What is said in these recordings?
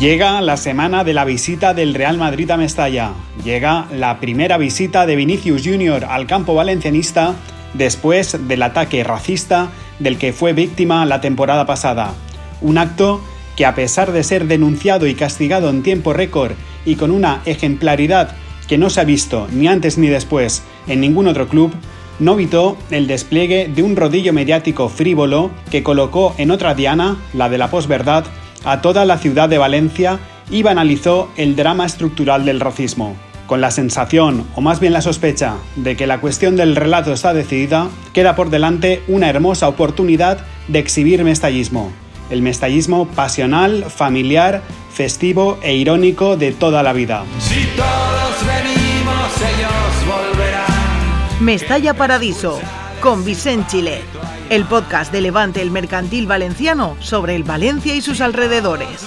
Llega la semana de la visita del Real Madrid a Mestalla. Llega la primera visita de Vinicius Jr. al campo valencianista después del ataque racista del que fue víctima la temporada pasada. Un acto que a pesar de ser denunciado y castigado en tiempo récord y con una ejemplaridad que no se ha visto ni antes ni después en ningún otro club, no evitó el despliegue de un rodillo mediático frívolo que colocó en otra diana, la de la posverdad, a toda la ciudad de Valencia y banalizó el drama estructural del racismo. Con la sensación, o más bien la sospecha, de que la cuestión del relato está decidida, queda por delante una hermosa oportunidad de exhibir mestallismo. El mestallismo pasional, familiar, festivo e irónico de toda la vida. Si todos venimos, ellos volverán. Mestalla Paradiso, con Vicente Chile el podcast de Levante el Mercantil Valenciano sobre el Valencia y sus alrededores.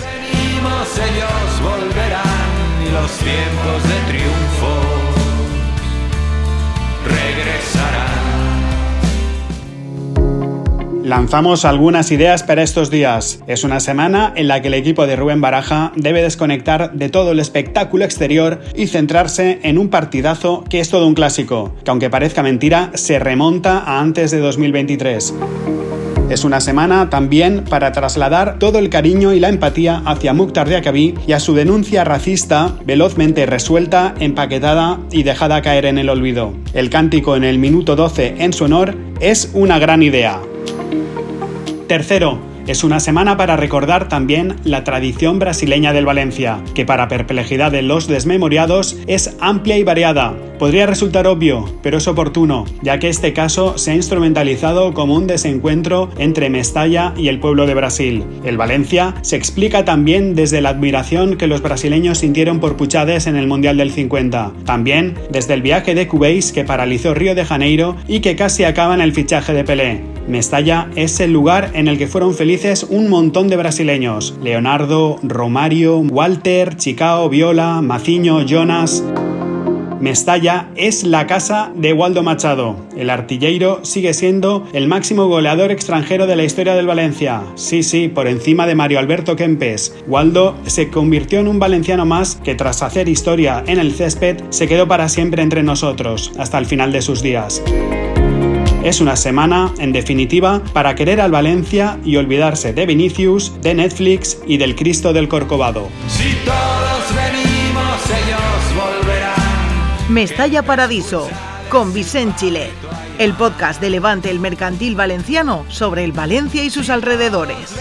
Lanzamos algunas ideas para estos días. Es una semana en la que el equipo de Rubén Baraja debe desconectar de todo el espectáculo exterior y centrarse en un partidazo que es todo un clásico, que aunque parezca mentira, se remonta a antes de 2023. Es una semana también para trasladar todo el cariño y la empatía hacia Mukhtar Diakabi y a su denuncia racista velozmente resuelta, empaquetada y dejada caer en el olvido. El cántico en el minuto 12 en su honor es una gran idea. Tercero, es una semana para recordar también la tradición brasileña del Valencia, que para perplejidad de los desmemoriados es amplia y variada. Podría resultar obvio, pero es oportuno, ya que este caso se ha instrumentalizado como un desencuentro entre Mestalla y el pueblo de Brasil. El Valencia se explica también desde la admiración que los brasileños sintieron por Puchades en el Mundial del 50, también desde el viaje de Cubéis que paralizó Río de Janeiro y que casi acaba en el fichaje de Pelé. Mestalla es el lugar en el que fueron felices un montón de brasileños. Leonardo, Romario, Walter, Chicao, Viola, Maciño, Jonas. Mestalla es la casa de Waldo Machado. El artilleiro sigue siendo el máximo goleador extranjero de la historia del Valencia. Sí, sí, por encima de Mario Alberto Kempes. Waldo se convirtió en un valenciano más que tras hacer historia en el césped se quedó para siempre entre nosotros, hasta el final de sus días. Es una semana, en definitiva, para querer al Valencia y olvidarse de Vinicius, de Netflix y del Cristo del Corcovado. Mestalla Paradiso, con Vicente Chile, el podcast de Levante el Mercantil Valenciano sobre el Valencia y sus alrededores.